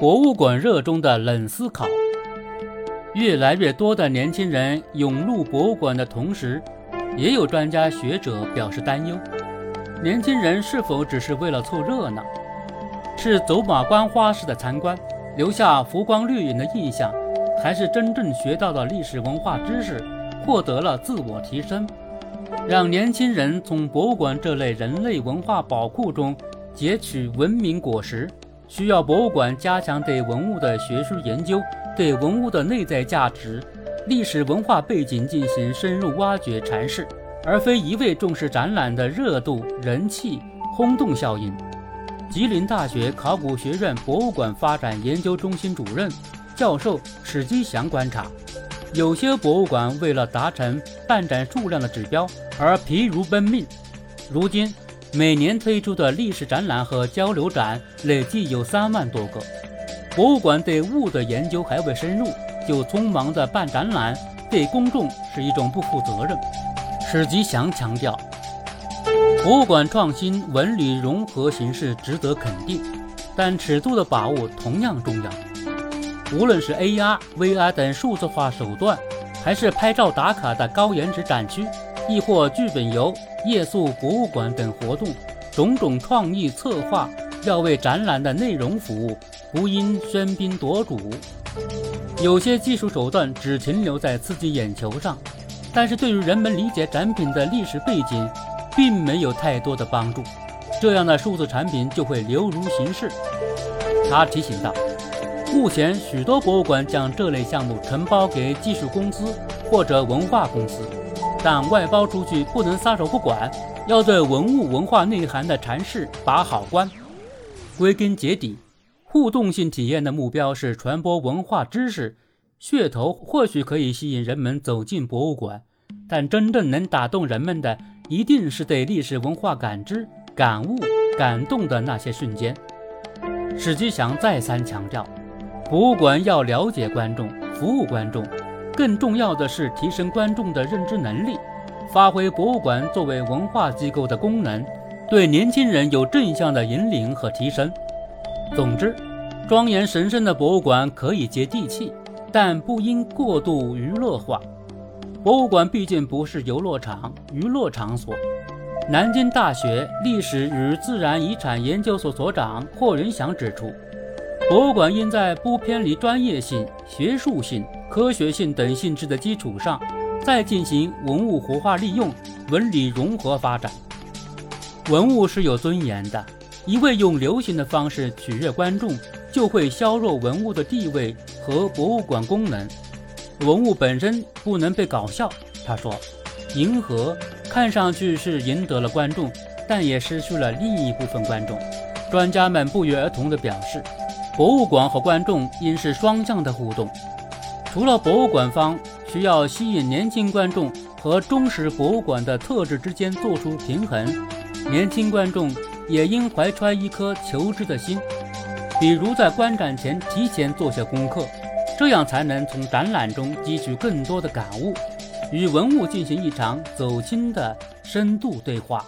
博物馆热中的冷思考。越来越多的年轻人涌入博物馆的同时，也有专家学者表示担忧：年轻人是否只是为了凑热闹，是走马观花式的参观，留下浮光掠影的印象，还是真正学到了历史文化知识，获得了自我提升？让年轻人从博物馆这类人类文化宝库中截取文明果实，需要博物馆加强对文物的学术研究。对文物的内在价值、历史文化背景进行深入挖掘阐释，而非一味重视展览的热度、人气、轰动效应。吉林大学考古学院博物馆发展研究中心主任教授史基祥观察，有些博物馆为了达成办展数量的指标而疲如奔命。如今，每年推出的历史展览和交流展累计有三万多个。博物馆对物的研究还未深入，就匆忙地办展览，对公众是一种不负责任。史吉祥强调，博物馆创新文旅融合形式值得肯定，但尺度的把握同样重要。无论是 AR、VR 等数字化手段，还是拍照打卡的高颜值展区，亦或剧本游、夜宿博物馆等活动，种种创意策划要为展览的内容服务。不应喧宾夺主，有些技术手段只停留在刺激眼球上，但是对于人们理解展品的历史背景，并没有太多的帮助。这样的数字产品就会流如形式。他提醒道，目前许多博物馆将这类项目承包给技术公司或者文化公司，但外包出去不能撒手不管，要对文物文化内涵的阐释把好关。归根结底。互动性体验的目标是传播文化知识，噱头或许可以吸引人们走进博物馆，但真正能打动人们的，一定是对历史文化感知、感悟、感动的那些瞬间。史基祥再三强调，博物馆要了解观众、服务观众，更重要的是提升观众的认知能力，发挥博物馆作为文化机构的功能，对年轻人有正向的引领和提升。总之，庄严神圣的博物馆可以接地气，但不应过度娱乐化。博物馆毕竟不是游乐场、娱乐场所。南京大学历史与自然遗产研究所所长霍云祥指出，博物馆应在不偏离专业性、学术性、科学性等性质的基础上，再进行文物活化利用、文理融合发展。文物是有尊严的。一味用流行的方式取悦观众，就会削弱文物的地位和博物馆功能。文物本身不能被搞笑。他说：“迎合看上去是赢得了观众，但也失去了另一部分观众。”专家们不约而同地表示，博物馆和观众应是双向的互动。除了博物馆方需要吸引年轻观众和忠实博物馆的特质之间做出平衡，年轻观众。也应怀揣一颗求知的心，比如在观展前提前做些功课，这样才能从展览中汲取更多的感悟，与文物进行一场走心的深度对话。